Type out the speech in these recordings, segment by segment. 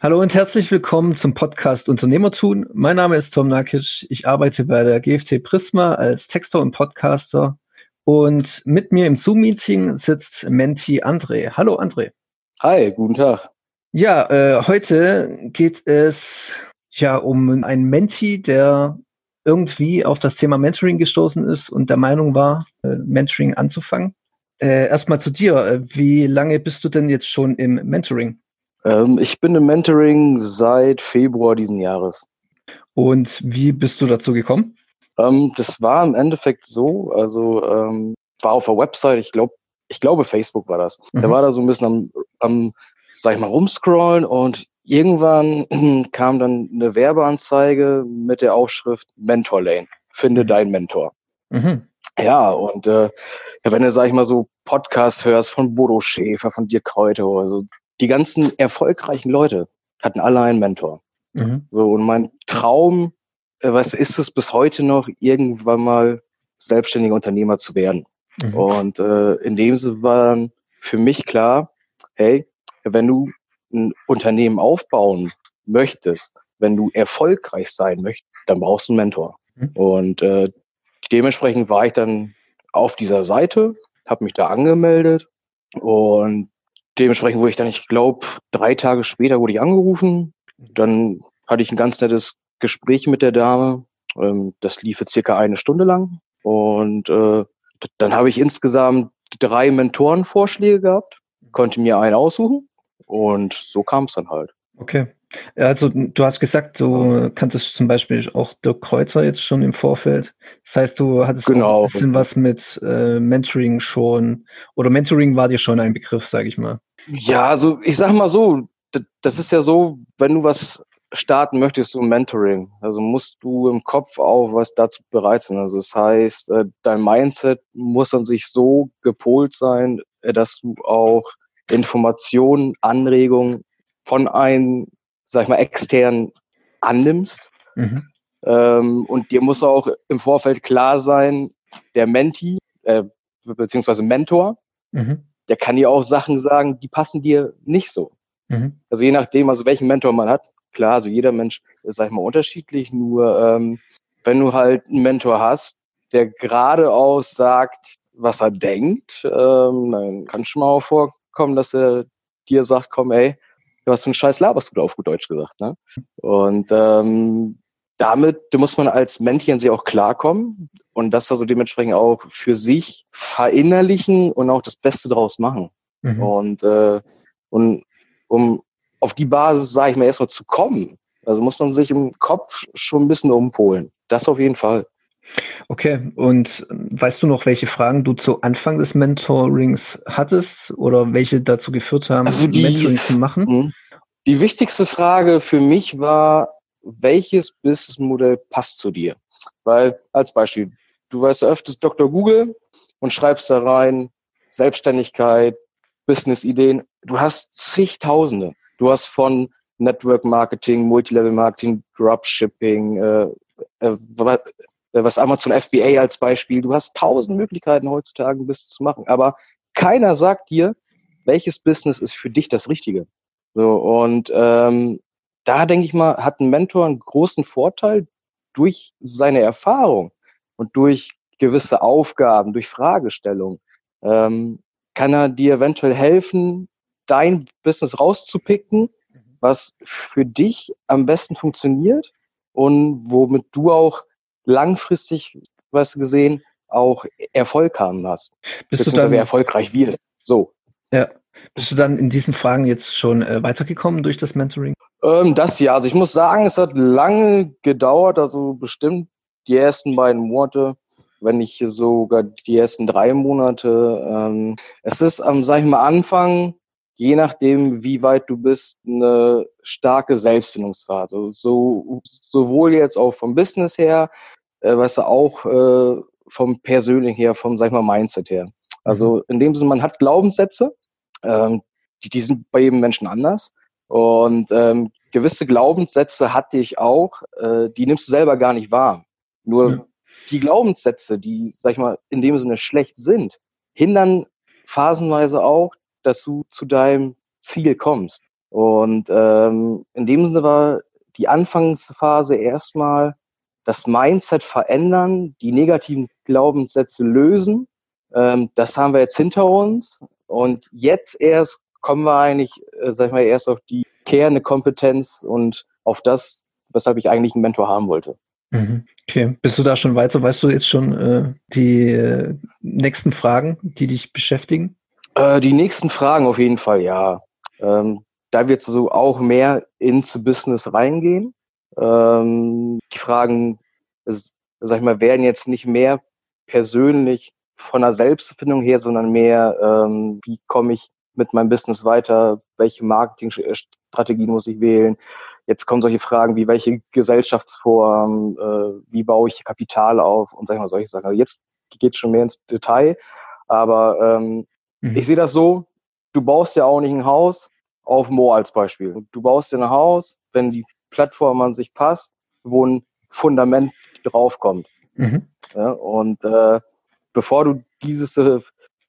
Hallo und herzlich willkommen zum Podcast Unternehmertun. Mein Name ist Tom Nakic. Ich arbeite bei der GFT Prisma als Texter und Podcaster. Und mit mir im Zoom-Meeting sitzt Menti André. Hallo André. Hi, guten Tag. Ja, äh, heute geht es ja um einen Menti, der irgendwie auf das Thema Mentoring gestoßen ist und der Meinung war, äh, Mentoring anzufangen. Äh, Erstmal zu dir. Äh, wie lange bist du denn jetzt schon im Mentoring? Ähm, ich bin im Mentoring seit Februar diesen Jahres. Und wie bist du dazu gekommen? Ähm, das war im Endeffekt so, also ähm, war auf der Website, ich glaube, ich glaube Facebook war das. Mhm. Da war da so ein bisschen am, am, sag ich mal, rumscrollen und irgendwann kam dann eine Werbeanzeige mit der Aufschrift Mentor Lane. Finde mhm. deinen Mentor. Mhm. Ja, und äh, wenn du, sag ich mal, so Podcasts hörst von Bodo Schäfer, von Dirk Kräuter, also die ganzen erfolgreichen Leute hatten alle einen Mentor. Mhm. So, und mein Traum, äh, was ist es bis heute noch, irgendwann mal selbstständiger Unternehmer zu werden. Mhm. Und äh, in dem Sinne war dann für mich klar, hey, wenn du ein Unternehmen aufbauen möchtest, wenn du erfolgreich sein möchtest, dann brauchst du einen Mentor. Mhm. Und äh, dementsprechend war ich dann auf dieser Seite, habe mich da angemeldet und dementsprechend wurde ich dann, ich glaube, drei Tage später wurde ich angerufen. Dann hatte ich ein ganz nettes Gespräch mit der Dame. Ähm, das lief jetzt circa eine Stunde lang. Und äh, dann habe ich insgesamt drei Mentorenvorschläge gehabt, konnte mir einen aussuchen und so kam es dann halt. Okay. Also du hast gesagt, du kanntest zum Beispiel auch Dirk Kreuzer jetzt schon im Vorfeld. Das heißt, du hattest genau. ein bisschen was mit äh, Mentoring schon oder Mentoring war dir schon ein Begriff, sage ich mal. Ja, also ich sag mal so, das ist ja so, wenn du was starten möchtest, so ein Mentoring, also musst du im Kopf auch was dazu bereit sein. Also das heißt, äh, dein Mindset muss an sich so gepolt sein, äh, dass du auch Informationen, Anregungen von einem, sag ich mal, externen annimmst. Mhm. Ähm, und dir muss auch im Vorfeld klar sein, der Menti, äh, beziehungsweise Mentor, mhm der kann dir auch Sachen sagen, die passen dir nicht so. Mhm. Also je nachdem, also welchen Mentor man hat, klar, also jeder Mensch ist, sag ich mal, unterschiedlich, nur ähm, wenn du halt einen Mentor hast, der geradeaus sagt, was er denkt, ähm, dann kann schon mal auch vorkommen, dass er dir sagt, komm, ey, was für ein Scheiß laberst du da auf gut Deutsch gesagt, ne? Und ähm, damit muss man als Männchen sich auch klarkommen und das also dementsprechend auch für sich verinnerlichen und auch das Beste daraus machen. Mhm. Und, äh, und um auf die Basis, sage ich mal, erstmal zu kommen, also muss man sich im Kopf schon ein bisschen umpolen. Das auf jeden Fall. Okay, und weißt du noch, welche Fragen du zu Anfang des Mentorings hattest oder welche dazu geführt haben, also die, Mentoring zu machen? Mhm. Die wichtigste Frage für mich war, welches Businessmodell passt zu dir? Weil als Beispiel, du weißt öfters Dr. Google und schreibst da rein Selbstständigkeit, Business-Ideen. Du hast zigtausende. Du hast von Network Marketing, Multilevel Marketing, Dropshipping, äh, äh, was Amazon FBA als Beispiel. Du hast tausend Möglichkeiten heutzutage ein Business zu machen. Aber keiner sagt dir, welches Business ist für dich das Richtige. So, und ähm, da denke ich mal, hat ein Mentor einen großen Vorteil durch seine Erfahrung und durch gewisse Aufgaben, durch Fragestellungen. Ähm, kann er dir eventuell helfen, dein Business rauszupicken, was für dich am besten funktioniert und womit du auch langfristig, was gesehen, auch Erfolg haben hast. Bist beziehungsweise du dann, erfolgreich wirst. So. Ja. Bist du dann in diesen Fragen jetzt schon äh, weitergekommen durch das Mentoring? Ähm, das ja, also ich muss sagen, es hat lange gedauert, also bestimmt die ersten beiden Monate, wenn nicht sogar die ersten drei Monate. Ähm, es ist am, sag ich mal, Anfang, je nachdem, wie weit du bist, eine starke Selbstfindungsphase. So, sowohl jetzt auch vom Business her, äh, weißt du, auch äh, vom persönlichen her, vom, sag ich mal, Mindset her. Also mhm. in dem Sinne, man hat Glaubenssätze, ähm, die, die sind bei jedem Menschen anders. Und ähm, gewisse Glaubenssätze hatte ich auch, äh, die nimmst du selber gar nicht wahr. Nur ja. die Glaubenssätze, die, sag ich mal, in dem Sinne schlecht sind, hindern phasenweise auch, dass du zu deinem Ziel kommst. Und ähm, in dem Sinne war die Anfangsphase erstmal das Mindset verändern, die negativen Glaubenssätze lösen. Ähm, das haben wir jetzt hinter uns. Und jetzt erst kommen wir eigentlich, äh, sag ich mal, erst auf die kehrende Kompetenz und auf das, weshalb ich eigentlich einen Mentor haben wollte. Mhm. Okay, bist du da schon weiter? Weißt du jetzt schon äh, die äh, nächsten Fragen, die dich beschäftigen? Äh, die nächsten Fragen auf jeden Fall, ja. Ähm, da wird so auch mehr ins Business reingehen. Ähm, die Fragen, sag ich mal, werden jetzt nicht mehr persönlich von der Selbstfindung her, sondern mehr, ähm, wie komme ich mit meinem Business weiter, welche Marketingstrategien muss ich wählen. Jetzt kommen solche Fragen wie, welche Gesellschaftsform, äh, wie baue ich Kapital auf und sag ich mal solche Sachen. Also jetzt geht es schon mehr ins Detail, aber ähm, mhm. ich sehe das so, du baust ja auch nicht ein Haus auf Moor als Beispiel. Du baust dir ein Haus, wenn die Plattform an sich passt, wo ein Fundament draufkommt. Mhm. Ja, und äh, bevor du dieses, äh,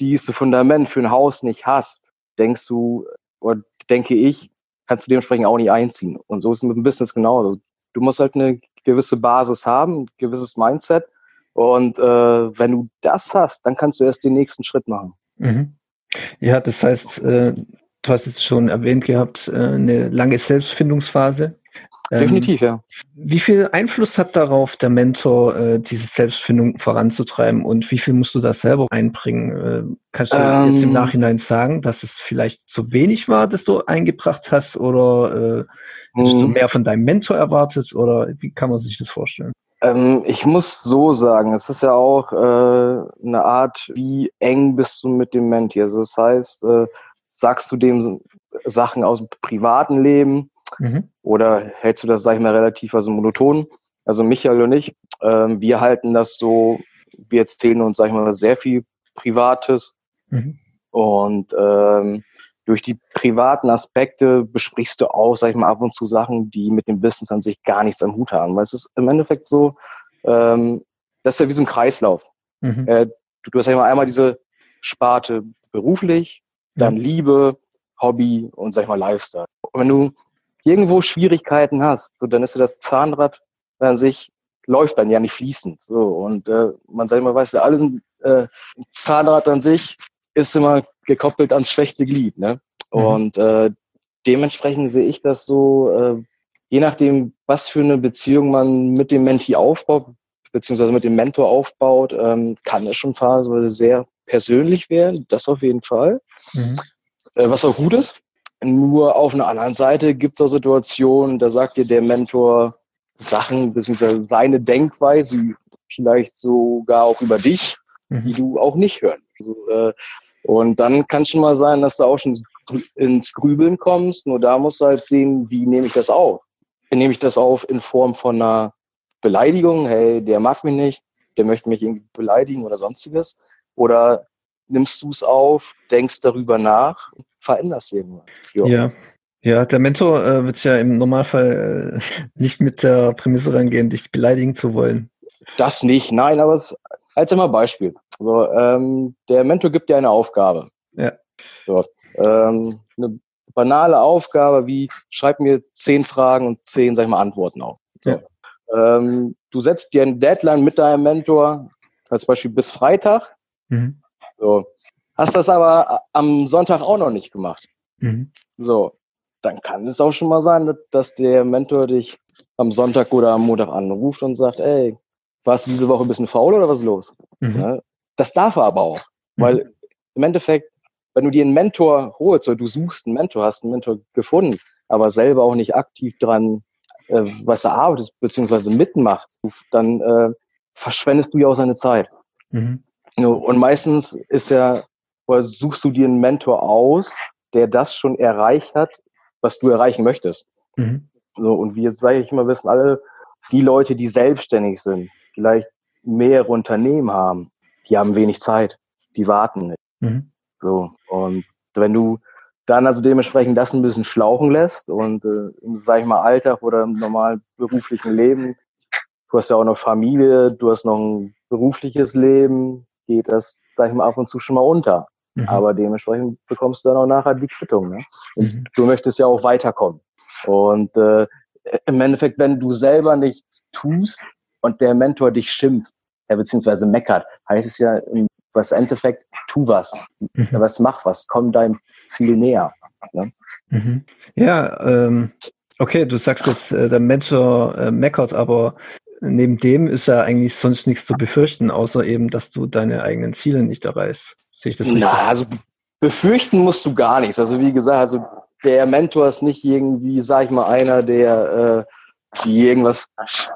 dieses Fundament für ein Haus nicht hast, denkst du, oder denke ich, kannst du dementsprechend auch nicht einziehen. Und so ist es mit dem Business genauso. Du musst halt eine gewisse Basis haben, ein gewisses Mindset. Und äh, wenn du das hast, dann kannst du erst den nächsten Schritt machen. Mhm. Ja, das heißt, äh, du hast es schon erwähnt gehabt, äh, eine lange Selbstfindungsphase. Ähm, Definitiv, ja. Wie viel Einfluss hat darauf der Mentor, äh, diese Selbstfindung voranzutreiben und wie viel musst du da selber einbringen? Äh, kannst du ähm, jetzt im Nachhinein sagen, dass es vielleicht zu wenig war, dass du eingebracht hast oder äh, hättest du mhm. mehr von deinem Mentor erwartet oder wie kann man sich das vorstellen? Ähm, ich muss so sagen, es ist ja auch äh, eine Art, wie eng bist du mit dem Menti. Also das heißt, äh, sagst du dem Sachen aus dem privaten Leben, Mhm. Oder hältst du das, sag ich mal, relativ also monoton? Also Michael und ich, ähm, wir halten das so, wir erzählen uns, sag ich mal, sehr viel Privates. Mhm. Und ähm, durch die privaten Aspekte besprichst du auch, sag ich mal, ab und zu Sachen, die mit dem Business an sich gar nichts am Hut haben. Weil es ist im Endeffekt so, ähm, das ist ja wie so ein Kreislauf. Mhm. Äh, du, du hast ja einmal diese Sparte beruflich, dann mhm. Liebe, Hobby und sag ich mal Lifestyle. Und wenn du irgendwo Schwierigkeiten hast, so dann ist ja das Zahnrad an sich läuft dann ja nicht fließend. So und äh, man sagt immer, weißt du, alle äh, Zahnrad an sich ist immer gekoppelt ans schwächte Glied, ne? Mhm. Und äh, dementsprechend sehe ich das so, äh, je nachdem, was für eine Beziehung man mit dem Menti aufbaut, beziehungsweise mit dem Mentor aufbaut, ähm, kann es schon phasenweise sehr persönlich werden, das auf jeden Fall. Mhm. Äh, was auch gut ist, nur auf einer anderen Seite gibt es auch Situationen, da sagt dir der Mentor Sachen, beziehungsweise seine Denkweise, vielleicht sogar auch über dich, mhm. die du auch nicht hören. Also, äh, und dann kann es schon mal sein, dass du auch schon ins Grübeln kommst. Nur da musst du halt sehen, wie nehme ich das auf? Nehme ich das auf in Form von einer Beleidigung? Hey, der mag mich nicht, der möchte mich irgendwie beleidigen oder sonstiges. Oder nimmst du es auf, denkst darüber nach, veränderst irgendwann. Jo. Ja. Ja, der Mentor äh, wird ja im Normalfall äh, nicht mit der Prämisse rangehen, dich beleidigen zu wollen. Das nicht, nein, aber es als immer Beispiel. So, ähm, der Mentor gibt dir eine Aufgabe. Ja. So, ähm, eine banale Aufgabe wie schreib mir zehn Fragen und zehn, sag ich mal, Antworten auf. So. Ja. Ähm, du setzt dir ein Deadline mit deinem Mentor, als Beispiel bis Freitag. Mhm. So. Hast das aber am Sonntag auch noch nicht gemacht. Mhm. So, dann kann es auch schon mal sein, dass der Mentor dich am Sonntag oder am Montag anruft und sagt, ey, warst du diese Woche ein bisschen faul oder was ist los? Mhm. Ja, das darf er aber auch, mhm. weil im Endeffekt, wenn du dir einen Mentor holst oder du suchst einen Mentor, hast einen Mentor gefunden, aber selber auch nicht aktiv dran äh, was er arbeitet, beziehungsweise mitmacht, dann äh, verschwendest du ja auch seine Zeit. Mhm. Und meistens ist ja, oder suchst du dir einen Mentor aus, der das schon erreicht hat, was du erreichen möchtest. Mhm. So, und wir, sage ich immer, wissen alle, die Leute, die selbstständig sind, vielleicht mehrere Unternehmen haben, die haben wenig Zeit, die warten nicht. Mhm. So, und wenn du dann also dementsprechend das ein bisschen schlauchen lässt und äh, im, sag ich mal, Alltag oder im normalen beruflichen Leben, du hast ja auch noch Familie, du hast noch ein berufliches Leben, geht das, sag ich mal, ab und zu schon mal unter. Mhm. Aber dementsprechend bekommst du dann auch nachher die Quittung. Ne? Mhm. Du möchtest ja auch weiterkommen. Und äh, im Endeffekt, wenn du selber nichts tust und der Mentor dich schimpft, ja, beziehungsweise meckert, heißt es ja im was Endeffekt, tu was. Mhm. Was mach was, komm deinem Ziel näher. Ne? Mhm. Ja, ähm, okay, du sagst jetzt, äh, der Mentor äh, meckert, aber neben dem ist ja eigentlich sonst nichts zu befürchten, außer eben, dass du deine eigenen Ziele nicht erreichst. Sehe ich das richtig? Na, also befürchten musst du gar nichts. Also wie gesagt, also der Mentor ist nicht irgendwie, sag ich mal, einer, der äh, die irgendwas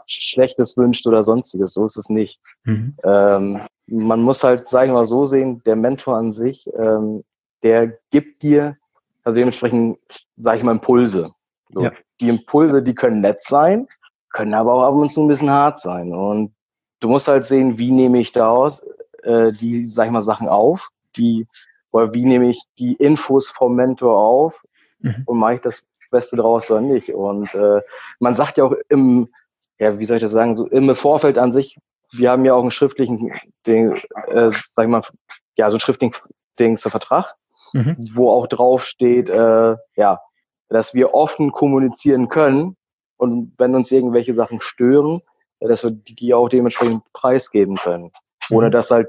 Schlechtes wünscht oder sonstiges. So ist es nicht. Mhm. Ähm, man muss halt, sag ich mal, so sehen, der Mentor an sich, ähm, der gibt dir, also dementsprechend, sag ich mal, Impulse. So. Ja. Die Impulse, die können nett sein, können aber auch ab und zu ein bisschen hart sein. Und du musst halt sehen, wie nehme ich daraus äh, die, sag ich mal, Sachen auf, die, oder wie nehme ich die Infos vom Mentor auf mhm. und mache ich das Beste draus oder nicht. Und äh, man sagt ja auch im, ja, wie soll ich das sagen, so im Vorfeld an sich, wir haben ja auch einen schriftlichen, Ding, äh, sag ich mal, ja, so einen schriftlichen Dings, Vertrag, mhm. wo auch drauf steht, äh, ja, dass wir offen kommunizieren können und wenn uns irgendwelche Sachen stören, dass wir die auch dementsprechend preisgeben können, ohne mhm. dass halt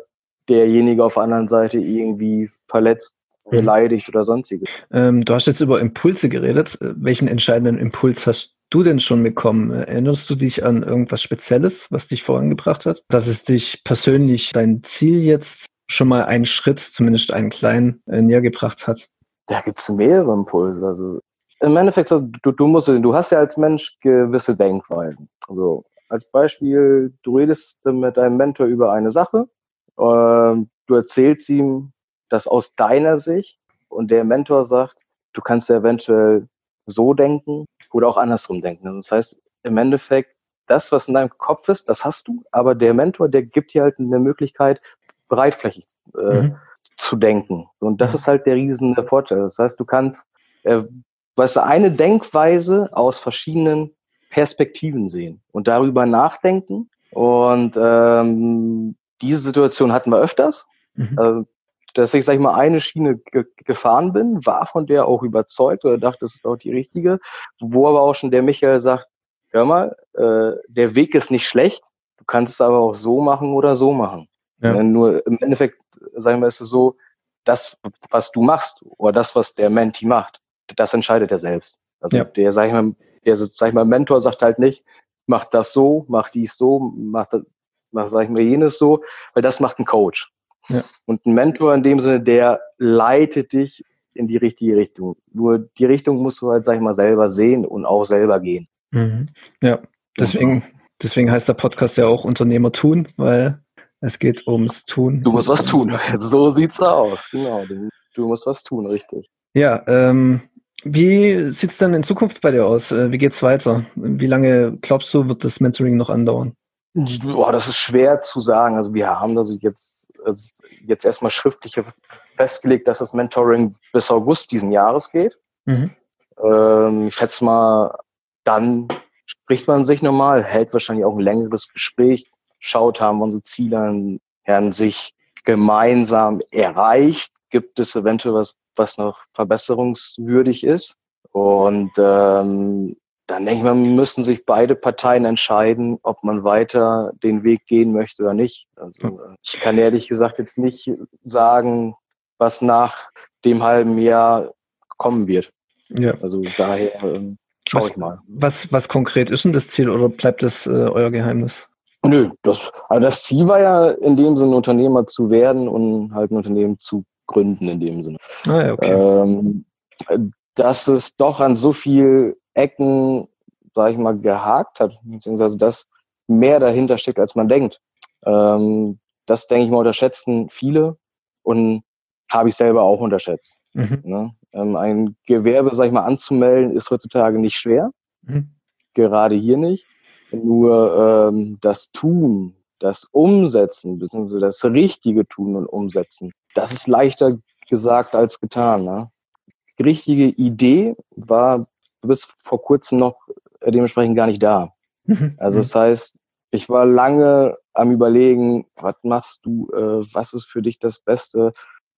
derjenige auf der anderen Seite irgendwie verletzt, mhm. beleidigt oder sonstiges. Ähm, du hast jetzt über Impulse geredet. Welchen entscheidenden Impuls hast du denn schon bekommen? Erinnerst du dich an irgendwas Spezielles, was dich vorangebracht hat? Dass es dich persönlich dein Ziel jetzt schon mal einen Schritt, zumindest einen kleinen, äh, näher gebracht hat? Da gibt es mehrere Impulse. Also im Endeffekt, du, du musst, du hast ja als Mensch gewisse Denkweisen. Also als Beispiel, du redest mit deinem Mentor über eine Sache, äh, du erzählst ihm das aus deiner Sicht und der Mentor sagt, du kannst ja eventuell so denken oder auch andersrum denken. Also das heißt, im Endeffekt, das, was in deinem Kopf ist, das hast du, aber der Mentor, der gibt dir halt eine Möglichkeit, breitflächig äh, mhm. zu denken. Und das ist halt der riesen Vorteil. Das heißt, du kannst, äh, weißt du, eine Denkweise aus verschiedenen Perspektiven sehen und darüber nachdenken. Und ähm, diese Situation hatten wir öfters. Mhm. Äh, dass ich, sag ich mal, eine Schiene ge gefahren bin, war von der auch überzeugt oder dachte, das ist auch die richtige, wo aber auch schon der Michael sagt, hör mal, äh, der Weg ist nicht schlecht, du kannst es aber auch so machen oder so machen. Ja. Nur im Endeffekt, sagen wir, ist es so, das, was du machst oder das, was der Menti macht, das entscheidet er selbst. Also ja. der, sag ich mal, der, sag ich mal, Mentor sagt halt nicht, mach das so, mach dies so, mach das, mach, sag ich mal, jenes so, weil das macht ein Coach. Ja. Und ein Mentor in dem Sinne, der leitet dich in die richtige Richtung. Nur die Richtung musst du halt, sag ich mal, selber sehen und auch selber gehen. Mhm. Ja, deswegen, deswegen heißt der Podcast ja auch Unternehmer tun, weil es geht ums Tun. Du musst was tun. So sieht's aus. Genau. Du, du musst was tun, richtig. Ja, ähm, wie sieht's dann in Zukunft bei dir aus? Äh, wie geht's weiter? Wie lange glaubst du, wird das Mentoring noch andauern? Boah, das ist schwer zu sagen. Also wir haben also jetzt, jetzt erstmal schriftlich festgelegt, dass das Mentoring bis August diesen Jahres geht. Mhm. Ähm, ich schätze mal, dann spricht man sich nochmal, hält wahrscheinlich auch ein längeres Gespräch, schaut, haben unsere Ziele an sich gemeinsam erreicht, gibt es eventuell was, was noch verbesserungswürdig ist. Und ähm, dann denke ich mal, müssen sich beide Parteien entscheiden, ob man weiter den Weg gehen möchte oder nicht. Also ich kann ehrlich gesagt jetzt nicht sagen, was nach dem halben Jahr kommen wird. Ja. Also daher ähm, schaue ich mal. Was, was konkret ist denn das Ziel oder bleibt das äh, euer Geheimnis? Nö, das, also das Ziel war ja in dem Sinne Unternehmer zu werden und halt ein Unternehmen zu gründen in dem Sinne. Ah, ja, okay. Ähm, dass es doch an so viel Ecken, sage ich mal, gehakt hat, beziehungsweise dass mehr dahinter steckt, als man denkt. Ähm, das, denke ich mal, unterschätzen viele und habe ich selber auch unterschätzt. Mhm. Ne? Ähm, ein Gewerbe, sage ich mal, anzumelden, ist heutzutage nicht schwer. Mhm. Gerade hier nicht. Nur ähm, das Tun, das Umsetzen, beziehungsweise das richtige Tun und Umsetzen, das ist leichter gesagt als getan. Ne? Die richtige Idee war du bist vor kurzem noch dementsprechend gar nicht da. Mhm. Also das heißt, ich war lange am überlegen, was machst du, äh, was ist für dich das Beste,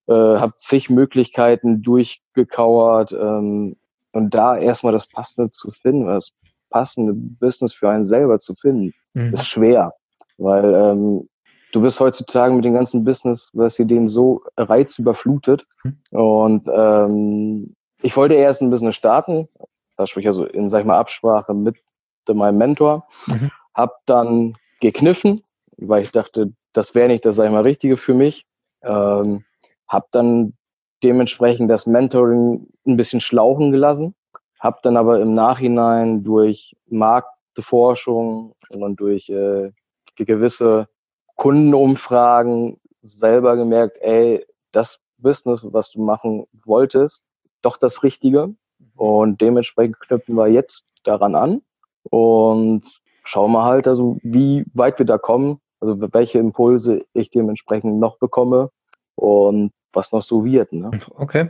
äh, habe zig Möglichkeiten durchgekauert ähm, und da erstmal das Passende zu finden, das passende Business für einen selber zu finden, mhm. ist schwer, weil ähm, du bist heutzutage mit dem ganzen Business, was dir den so reizüberflutet mhm. und ähm, ich wollte erst ein Business starten, das sprich also in, sag ich mal, Absprache mit meinem Mentor, mhm. habe dann gekniffen, weil ich dachte, das wäre nicht das, sag ich mal, Richtige für mich. Ähm, habe dann dementsprechend das Mentoring ein bisschen schlauchen gelassen, habe dann aber im Nachhinein durch Marktforschung und durch äh, gewisse Kundenumfragen selber gemerkt, ey, das Business, was du machen wolltest, doch das Richtige. Und dementsprechend knüpfen wir jetzt daran an und schauen wir halt, also wie weit wir da kommen, also welche Impulse ich dementsprechend noch bekomme und was noch so wird. Ne? Okay.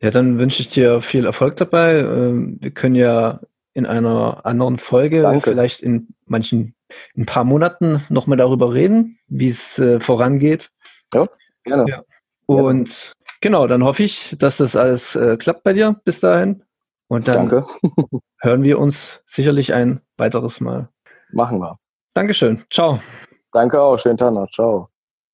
Ja, dann wünsche ich dir viel Erfolg dabei. Ähm, wir können ja in einer anderen Folge, Danke. vielleicht in manchen, in ein paar Monaten nochmal darüber reden, wie es äh, vorangeht. Ja, gerne. Ja. Und ja. genau, dann hoffe ich, dass das alles äh, klappt bei dir bis dahin. Und dann Danke. hören wir uns sicherlich ein weiteres Mal. Machen wir. Dankeschön. Ciao. Danke auch. Schönen Tag noch. Ciao.